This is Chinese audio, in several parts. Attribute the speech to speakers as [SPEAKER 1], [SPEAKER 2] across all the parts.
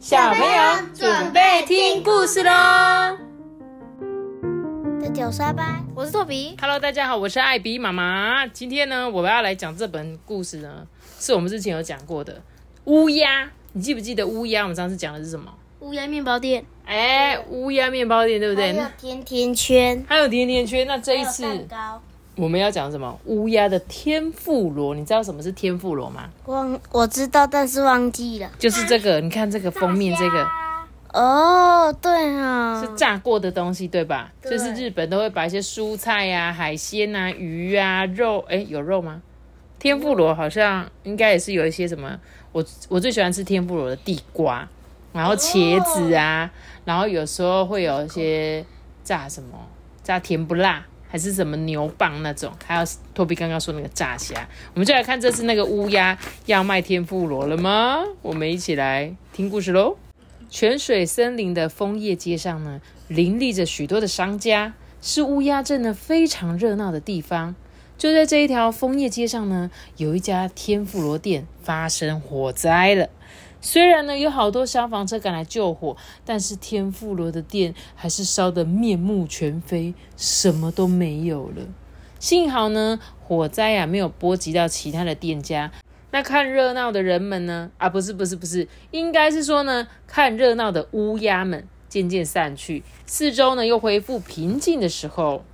[SPEAKER 1] 小朋友准备听故事喽！
[SPEAKER 2] 大家好，我是豆比。
[SPEAKER 1] Hello，大家好，我是艾比妈妈。今天呢，我们要来讲这本故事呢，是我们之前有讲过的乌鸦。你记不记得乌鸦？我们上次讲的是什么？
[SPEAKER 2] 乌鸦面包店，
[SPEAKER 1] 哎，乌鸦面包店，对不对？
[SPEAKER 2] 还有甜甜圈，
[SPEAKER 1] 还有甜甜圈。那这一次
[SPEAKER 2] 蛋糕。
[SPEAKER 1] 我们要讲什么？乌鸦的天妇罗。你知道什么是天妇罗吗？
[SPEAKER 2] 忘我知道，但是忘记了。
[SPEAKER 1] 就是这个，你看这个封面，这个
[SPEAKER 2] 哦，对啊、
[SPEAKER 1] 是炸过的东西，对吧？
[SPEAKER 2] 对
[SPEAKER 1] 就是日本都会把一些蔬菜呀、海鲜啊、鱼啊、肉，哎，有肉吗？天妇罗好像应该也是有一些什么，我我最喜欢吃天妇罗的地瓜，然后茄子啊，然后有时候会有一些炸什么炸甜不辣，还是什么牛蒡那种，还有托比刚刚说那个炸虾，我们就来看这次那个乌鸦要卖天妇罗了吗？我们一起来听故事喽。泉水森林的枫叶街上呢，林立着许多的商家，是乌鸦镇呢非常热闹的地方。就在这一条枫叶街上呢，有一家天妇罗店发生火灾了。虽然呢有好多消防车赶来救火，但是天妇罗的店还是烧得面目全非，什么都没有了。幸好呢，火灾啊没有波及到其他的店家。那看热闹的人们呢？啊，不是不是不是，应该是说呢，看热闹的乌鸦们渐渐散去，四周呢又恢复平静的时候，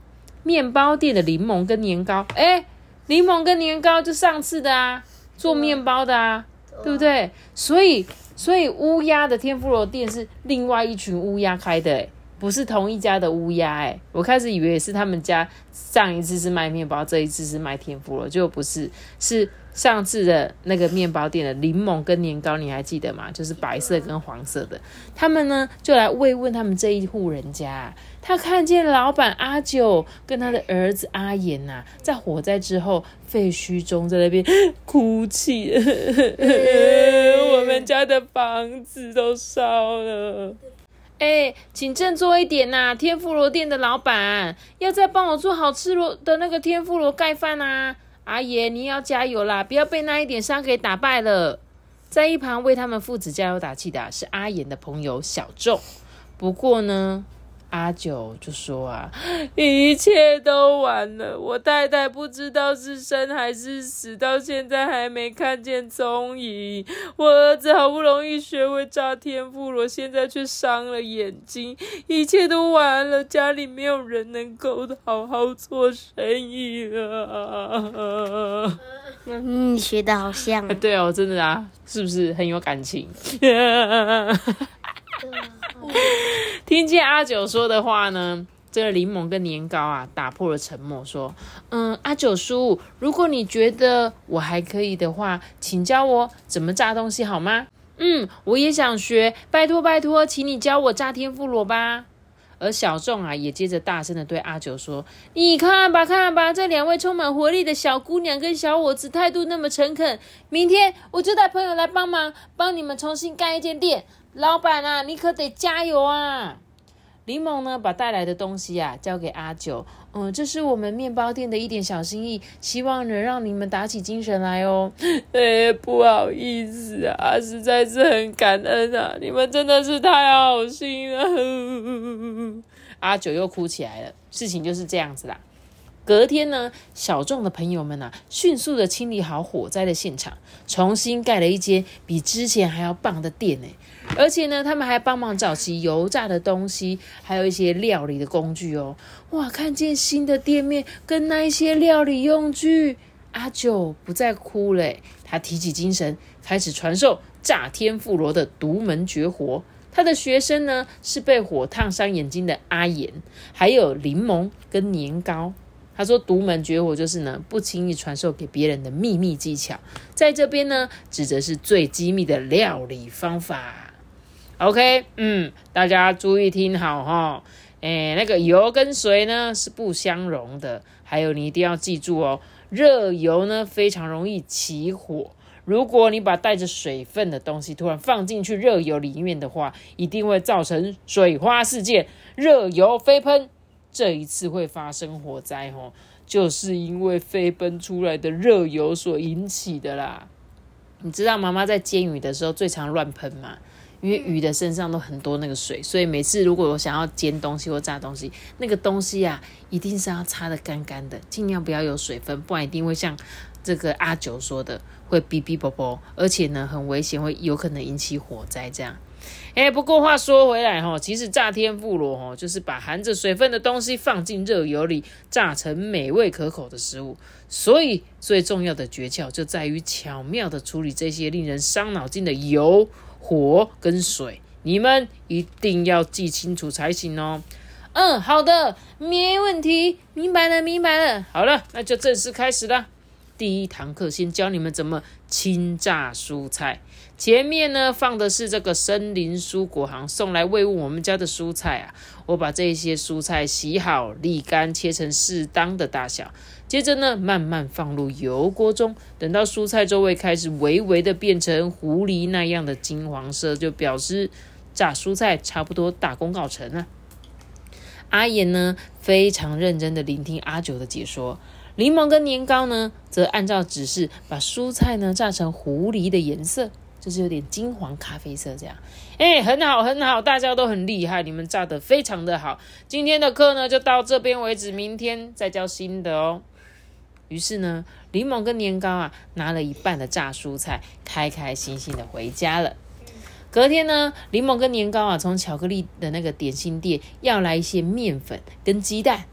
[SPEAKER 1] 面包店的柠檬跟年糕，哎，柠檬跟年糕就上次的啊，做面包的啊，对不对？所以所以乌鸦的天妇罗店是另外一群乌鸦开的，哎，不是同一家的乌鸦，哎，我开始以为是他们家上一次是卖面包，这一次是卖天妇罗，结果不是，是上次的那个面包店的柠檬跟年糕，你还记得吗？就是白色跟黄色的。他们呢就来慰问他们这一户人家。他看见老板阿九跟他的儿子阿言呐、在火灾之后废墟中在那边 哭泣，我们家的房子都烧了。哎、请振作一点呐、天妇罗店的老板，要再帮我做好吃罗的那个天妇罗盖饭啊！阿爷，你要加油啦，不要被那一点伤给打败了。在一旁为他们父子加油打气的、是阿言的朋友小仲。不过呢，阿九就说啊，一切都完了，我太太不知道是生还是死，到现在还没看见踪影。我儿子好不容易学会炸天妇罗，现在却伤了眼睛，一切都完了，家里没有人能够好好做生意了。
[SPEAKER 2] 嗯，你学的好像。
[SPEAKER 1] 对哦，真的啊，是不是很有感情？听见阿九说的话呢，这个柠檬跟年糕啊，打破了沉默，说：“嗯，阿九叔，如果你觉得我还可以的话，请教我怎么炸东西好吗？嗯，我也想学，拜托拜托，请你教我炸天妇罗吧。”而小众啊，也接着大声的对阿九说：“你看吧，看吧，这两位充满活力的小姑娘跟小伙子态度那么诚恳，明天我就带朋友来帮忙，帮你们重新盖一间店。老板啊，你可得加油啊！”柠檬呢，把带来的东西啊交给阿九，嗯，这是我们面包店的一点小心意，希望能让你们打起精神来哦。哎，不好意思啊，实在是很感恩啊，你们真的是太好心了。阿九又哭起来了，事情就是这样子啦。隔天呢，小众的朋友们啊，迅速的清理好火灾的现场，重新盖了一间比之前还要棒的店呢。而且呢，他们还帮忙找齐油炸的东西，还有一些料理的工具哦。哇，看见新的店面跟那一些料理用具，阿九不再哭嘞，他提起精神，开始传授炸天妇罗的独门绝活。他的学生呢是被火烫伤眼睛的阿言，还有柠檬跟年糕。他说独门绝活就是呢不轻易传授给别人的秘密技巧，在这边呢指的是最机密的料理方法。OK，嗯，大家注意听好哈。诶，那个油跟水呢是不相容的，还有你一定要记住哦，热油呢非常容易起火。如果你把带着水分的东西突然放进去热油里面的话，一定会造成水花事件，热油飞喷。这一次会发生火灾哦，就是因为飞奔出来的热油所引起的啦。你知道妈妈在煎鱼的时候最常乱喷吗？因因为鱼的身上都很多那个水，所以每次如果我想要煎东西或炸东西，那个东西啊，一定是要擦的干干的，尽量不要有水分，不然一定会像这个阿九说的，会哔哔啵啵，而且呢很危险，会有可能引起火灾这样。哎，不过话说回来哈，其实炸天妇罗哈，就是把含着水分的东西放进热油里，炸成美味可口的食物。所以最重要的诀窍就在于巧妙的处理这些令人伤脑筋的油、火跟水。你们一定要记清楚才行哦。嗯，好的，没问题，明白了，明白了。好了，那就正式开始了。第一堂课先教你们怎么清炸蔬菜。前面呢放的是这个森林蔬果行送来喂物我们家的蔬菜啊，我把这些蔬菜洗好沥干，切成适当的大小，接着呢慢慢放入油锅中，等到蔬菜周围开始微微的变成狐狸那样的金黄色，就表示炸蔬菜差不多大功告成了。阿言呢非常认真的聆听阿九的解说。柠檬跟年糕呢，则按照指示把蔬菜呢炸成狐狸的颜色，就是有点金黄咖啡色这样。哎，很好很好，大家都很厉害，你们炸的非常的好。今天的课呢就到这边为止，明天再教新的哦。于是呢，柠檬跟年糕啊拿了一半的炸蔬菜，开开心心的回家了。隔天呢，柠檬跟年糕啊从巧克力的那个点心店要来一些面粉跟鸡蛋。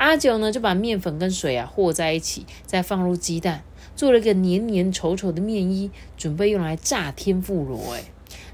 [SPEAKER 1] 阿九呢，就把面粉跟水啊和在一起，再放入鸡蛋，做了一个黏黏稠稠的面衣，准备用来炸天妇罗。哎，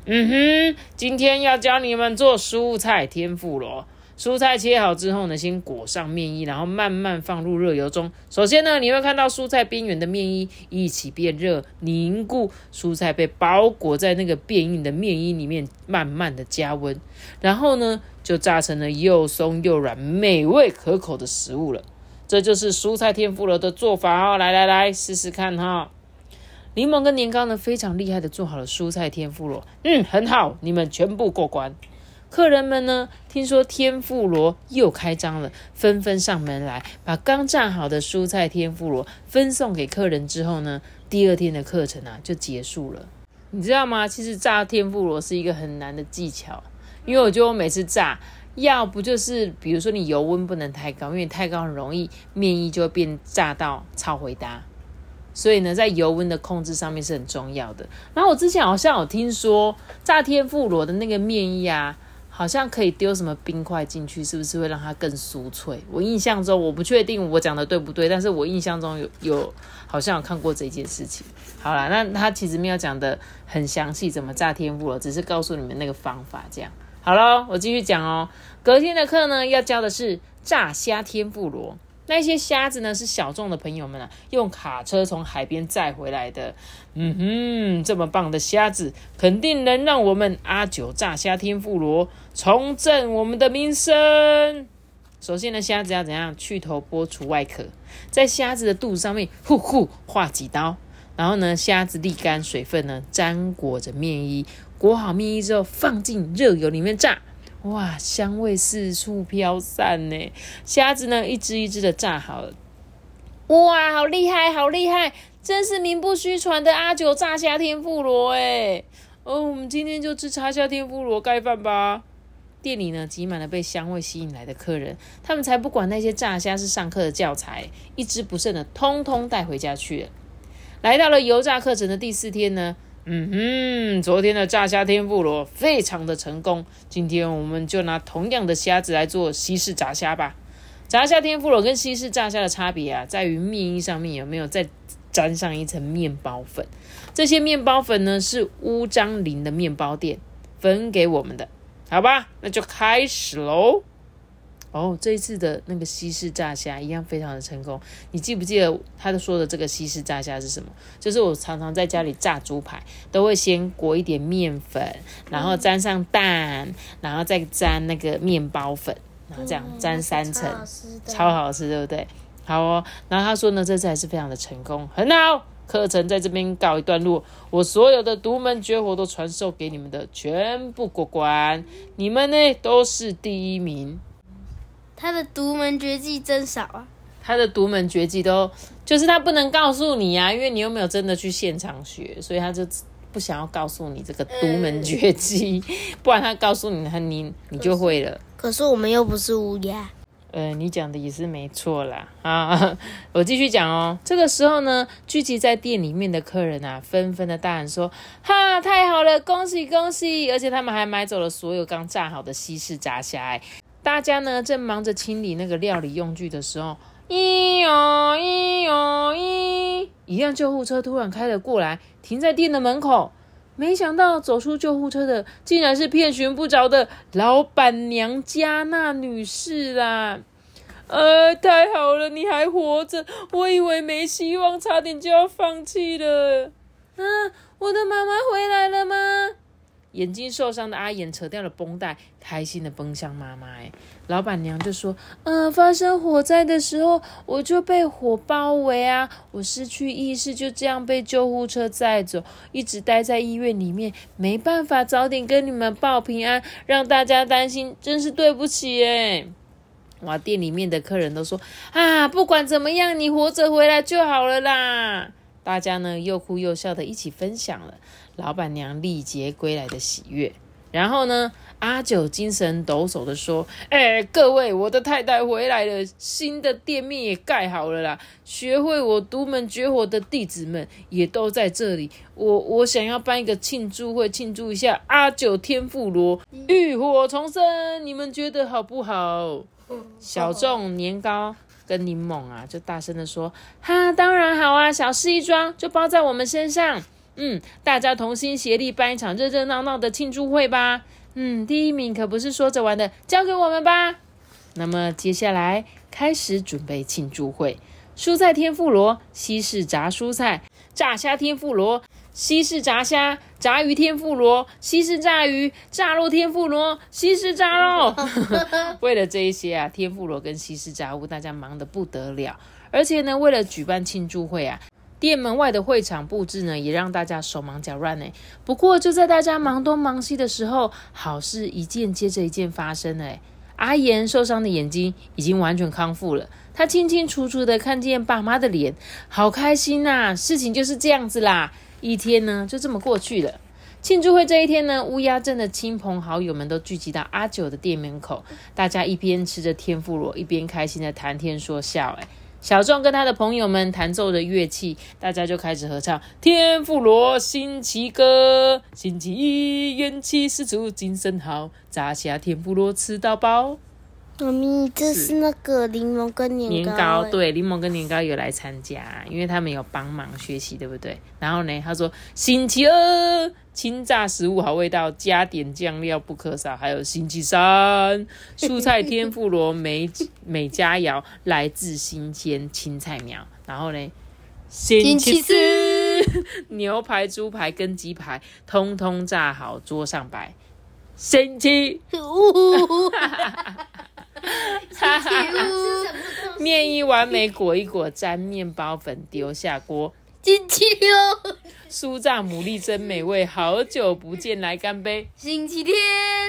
[SPEAKER 1] 嗯哼，今天要教你们做蔬菜天妇罗。蔬菜切好之后呢，先裹上面衣，然后慢慢放入热油中。首先呢，你会看到蔬菜边缘的面衣一起变热凝固，蔬菜被包裹在那个变硬的面衣里面，慢慢的加温，然后呢，就炸成了又松又软、美味可口的食物了。这就是蔬菜天妇罗的做法哦！来来来，试试看哈。柠檬跟年糕呢，非常厉害的做好了蔬菜天妇罗，嗯，很好，你们全部过关。客人们呢，听说天妇罗又开张了，纷纷上门来，把刚炸好的蔬菜天妇罗分送给客人之后呢，第二天的课程啊就结束了。你知道吗？其实炸天妇罗是一个很难的技巧，因为我觉得我每次炸，要不就是比如说你油温不能太高，因为太高很容易面衣就会变炸到超回答。所以呢，在油温的控制上面是很重要的。然后我之前好像有听说炸天妇罗的那个面衣啊。好像可以丢什么冰块进去，是不是会让它更酥脆？我印象中，我不确定我讲的对不对，但是我印象中有有好像有看过这件事情。好啦，那他其实没有讲的很详细，怎么炸天妇罗，只是告诉你们那个方法。这样好了，我继续讲哦。隔天的课呢，要教的是炸虾天妇罗。那些虾子呢？是小众的朋友们啊，用卡车从海边载回来的。嗯哼，这么棒的虾子，肯定能让我们阿九炸虾天妇罗重振我们的名声。首先呢，虾子要怎样？去头剥除外壳，在虾子的肚子上面呼呼划几刀，然后呢，虾子沥干水分呢，沾裹着面衣，裹好面衣之后，放进热油里面炸。哇，香味四处飘散呢！虾子呢，一只一只的炸好了。哇，好厉害，好厉害！真是名不虚传的阿九炸虾天妇罗哎！哦，我们今天就吃炸虾天妇罗盖饭吧。店里呢，挤满了被香味吸引来的客人，他们才不管那些炸虾是上课的教材，一只不剩的通通带回家去了。来到了油炸课程的第四天呢。嗯哼，昨天的炸虾天妇罗非常的成功，今天我们就拿同样的虾子来做西式炸虾吧。炸虾天妇罗跟西式炸虾的差别啊，在于面衣上面有没有再沾上一层面包粉。这些面包粉呢，是乌张林的面包店分给我们的，好吧？那就开始喽。哦，这一次的那个西式炸虾一样非常的成功。你记不记得他的说的这个西式炸虾是什么？就是我常常在家里炸猪排，都会先裹一点面粉，然后沾上蛋，然后再沾那个面包粉，然后这样沾三层，超好吃，对不对？好哦。然后他说呢，这次还是非常的成功，很好。课程在这边告一段落，我所有的独门绝活都传授给你们的，全部过关，你们呢都是第一名。
[SPEAKER 2] 他的独门绝技真少啊！
[SPEAKER 1] 他的独门绝技都就是他不能告诉你啊，因为你又没有真的去现场学，所以他就不想要告诉你这个独门绝技，不然他告诉你，他你你就会了。
[SPEAKER 2] 可是我们又不是乌鸦。
[SPEAKER 1] 呃，你讲的也是没错啦啊！我继续讲哦。这个时候呢，聚集在店里面的客人啊，纷纷的大喊说：“哈，太好了，恭喜恭喜！”而且他们还买走了所有刚炸好的西式炸虾。大家呢正忙着清理那个料理用具的时候，咦哦咦哦咦，一辆救护车突然开了过来，停在店的门口。没想到走出救护车的，竟然是遍寻不着的老板娘加纳女士啦！呃，太好了，你还活着！我以为没希望，差点就要放弃了。啊，我的妈妈回来了吗？眼睛受伤的阿言扯掉了绷带，开心的奔向妈妈。哎，老板娘就说：“嗯，发生火灾的时候，我就被火包围啊，我失去意识，就这样被救护车载走，一直待在医院里面，没办法早点跟你们报平安，让大家担心，真是对不起。”哎，哇，店里面的客人都说：“啊，不管怎么样，你活着回来就好了啦。”大家呢又哭又笑的一起分享了。老板娘历劫归来的喜悦，然后呢，阿九精神抖擞的说：“哎，各位，我的太太回来了，新的店面也盖好了啦，学会我独门绝活的弟子们也都在这里。我我想要办一个庆祝会，庆祝一下阿九天妇罗浴火重生，你们觉得好不好？”小众年糕跟柠檬啊，就大声的说：“哈，当然好啊，小事一桩，就包在我们身上。”嗯，大家同心协力办一场热热闹闹的庆祝会吧。嗯，第一名可不是说着玩的，交给我们吧。那么接下来开始准备庆祝会。蔬菜天妇罗，西式炸蔬菜；炸虾天妇罗，西式炸虾；炸鱼天妇罗，西式炸鱼；炸肉天妇罗，西式炸肉。为了这一些啊，天妇罗跟西式炸物，大家忙得不得了。而且呢，为了举办庆祝会啊。店门外的会场布置呢，也让大家手忙脚乱呢。不过就在大家忙东忙西的时候，好事一件接着一件发生呢。阿言受伤的眼睛已经完全康复了，他清清楚楚的看见爸妈的脸，好开心呐！事情就是这样子啦。一天呢，就这么过去了。庆祝会这一天呢，乌鸦镇的亲朋好友们都聚集到阿九的店门口，大家一边吃着天妇罗，一边开心的谈天说笑。哎。小壮跟他的朋友们弹奏着乐器，大家就开始合唱《天妇罗星期歌》。星期一元气十足，精神好，炸虾天妇罗吃到饱。
[SPEAKER 2] 妈咪，这是那个柠檬跟年
[SPEAKER 1] 糕。对，柠檬跟年糕有来参加，因为他们有帮忙学习，对不对？然后呢，他说星期二。清炸食物好味道，加点酱料不可少。还有星期三，蔬菜天妇罗美 美佳肴，来自新鲜青菜苗。然后呢，星期四，牛排、猪排跟鸡排通通炸好，桌上摆。星期五，面一完美，裹一裹，沾面包粉，丢下锅。
[SPEAKER 2] 星期六，
[SPEAKER 1] 酥炸牡蛎真美味，好久不见，来干杯！
[SPEAKER 2] 星期天，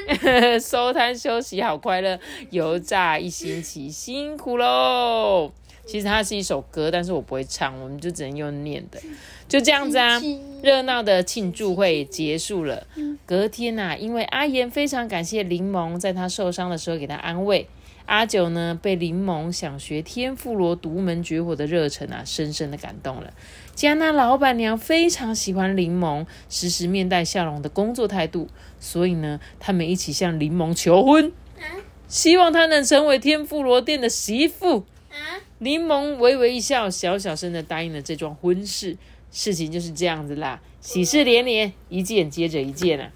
[SPEAKER 1] 收摊休息好快乐，油炸一星期，辛苦喽。其实它是一首歌，但是我不会唱，我们就只能用念的，就这样子啊。热闹的庆祝会结束了，隔天呐，因为阿言非常感谢柠檬在他受伤的时候给他安慰。阿九呢，被柠檬想学天妇罗独门绝活的热忱啊，深深的感动了。加纳老板娘非常喜欢柠檬，时时面带笑容的工作态度，所以呢，他们一起向柠檬求婚，希望他能成为天妇罗店的媳妇。柠檬微微一笑，小小声的答应了这桩婚事。事情就是这样子啦，喜事连连，一件接着一件啊。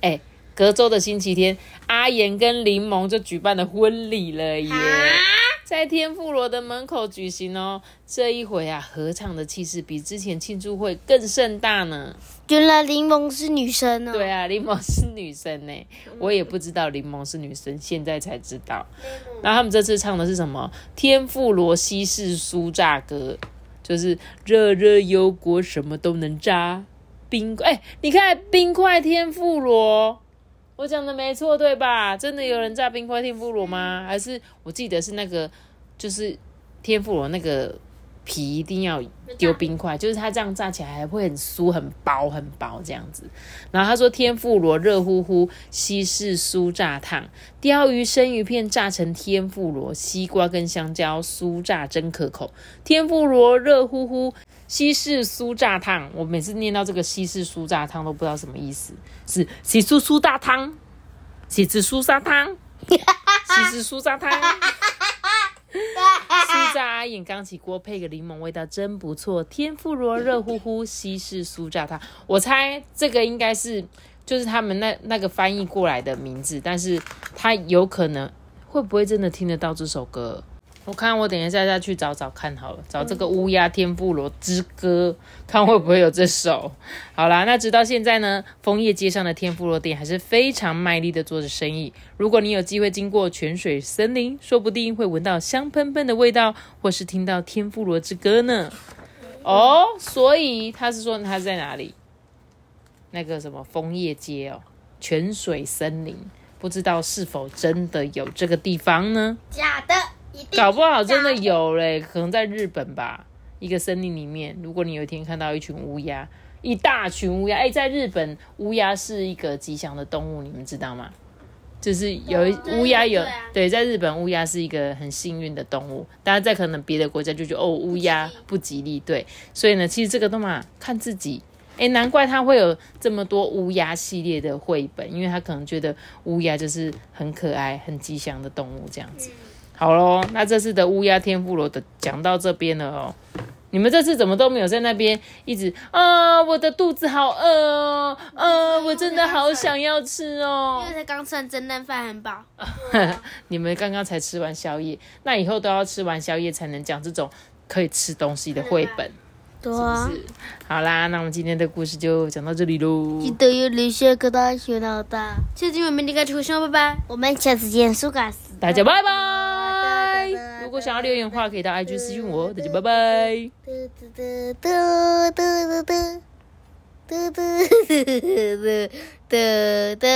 [SPEAKER 1] 哎。隔周的星期天，阿言跟柠檬就举办了婚礼了耶，在天妇罗的门口举行哦。这一回啊，合唱的气势比之前庆祝会更盛大呢。
[SPEAKER 2] 原来柠檬是女生呢？
[SPEAKER 1] 对啊，柠檬是女生呢。我也不知道柠檬是女生，现在才知道。那他们这次唱的是什么？天妇罗西式酥炸歌，就是热热油锅什么都能炸。冰哎，你看冰块天妇罗。我讲的没错对吧？真的有人炸冰块天妇罗吗？还是我记得是那个，就是天妇罗那个皮一定要丢冰块，就是它这样炸起来还会很酥、很薄、很薄这样子。然后他说天妇罗热乎乎，西式酥炸烫，鲷鱼生鱼片炸成天妇罗，西瓜跟香蕉酥炸真可口。天妇罗热乎乎，西式酥炸烫。我每次念到这个西式酥炸烫都不知道什么意思，是西式酥炸汤，西式酥炸汤，西式酥炸汤。酥炸阿眼刚起锅，配个柠檬，味道真不错。天妇罗热乎乎，西式酥炸汤。我猜这个应该是就是他们那那个翻译过来的名字，但是他有可能会不会真的听得到这首歌？我看我等一下再去找找看好了，找这个乌鸦天妇罗之歌，看会不会有这首。好啦，那直到现在呢，枫叶街上的天妇罗店还是非常卖力的做着生意。如果你有机会经过泉水森林，说不定会闻到香喷喷的味道，或是听到天妇罗之歌呢。哦，所以他是说他在哪里？那个什么枫叶街哦，泉水森林，不知道是否真的有这个地方呢？
[SPEAKER 2] 假的，
[SPEAKER 1] 搞不好真的有嘞，可能在日本吧，一个森林里面，如果你有一天看到一群乌鸦，一大群乌鸦，哎、在日本乌鸦是一个吉祥的动物，你们知道吗？就是有一乌鸦有
[SPEAKER 2] 对
[SPEAKER 1] 在日本乌鸦是一个很幸运的动物，大家在可能别的国家就觉得哦乌鸦不吉利，对，所以呢，其实这个动嘛看自己。哎，难怪他会有这么多乌鸦系列的绘本，因为他可能觉得乌鸦就是很可爱、很吉祥的动物这样子。好喽，那这次的乌鸦天妇罗的讲到这边了哦。你们这次怎么都没有在那边一直啊？我的肚子好饿哦，啊，我真的好想要吃哦
[SPEAKER 2] 因。为才刚吃完蒸蛋饭，很饱。
[SPEAKER 1] 你们刚刚才吃完宵夜，那以后都要吃完宵夜才能讲这种可以吃东西的绘本，
[SPEAKER 2] 对
[SPEAKER 1] 是不是？好啦，那我们今天的故事就讲到这里喽。
[SPEAKER 2] 记得要留下个大学老大。下期我们离开出生，拜拜。我们下次见，苏卡斯。
[SPEAKER 1] 大家拜拜！如果想要留言的话，可以到 IG 私信我。大家拜拜。
[SPEAKER 2] 嘟嘟嘟嘟嘟嘟嘟嘟嘟嘟嘟嘟。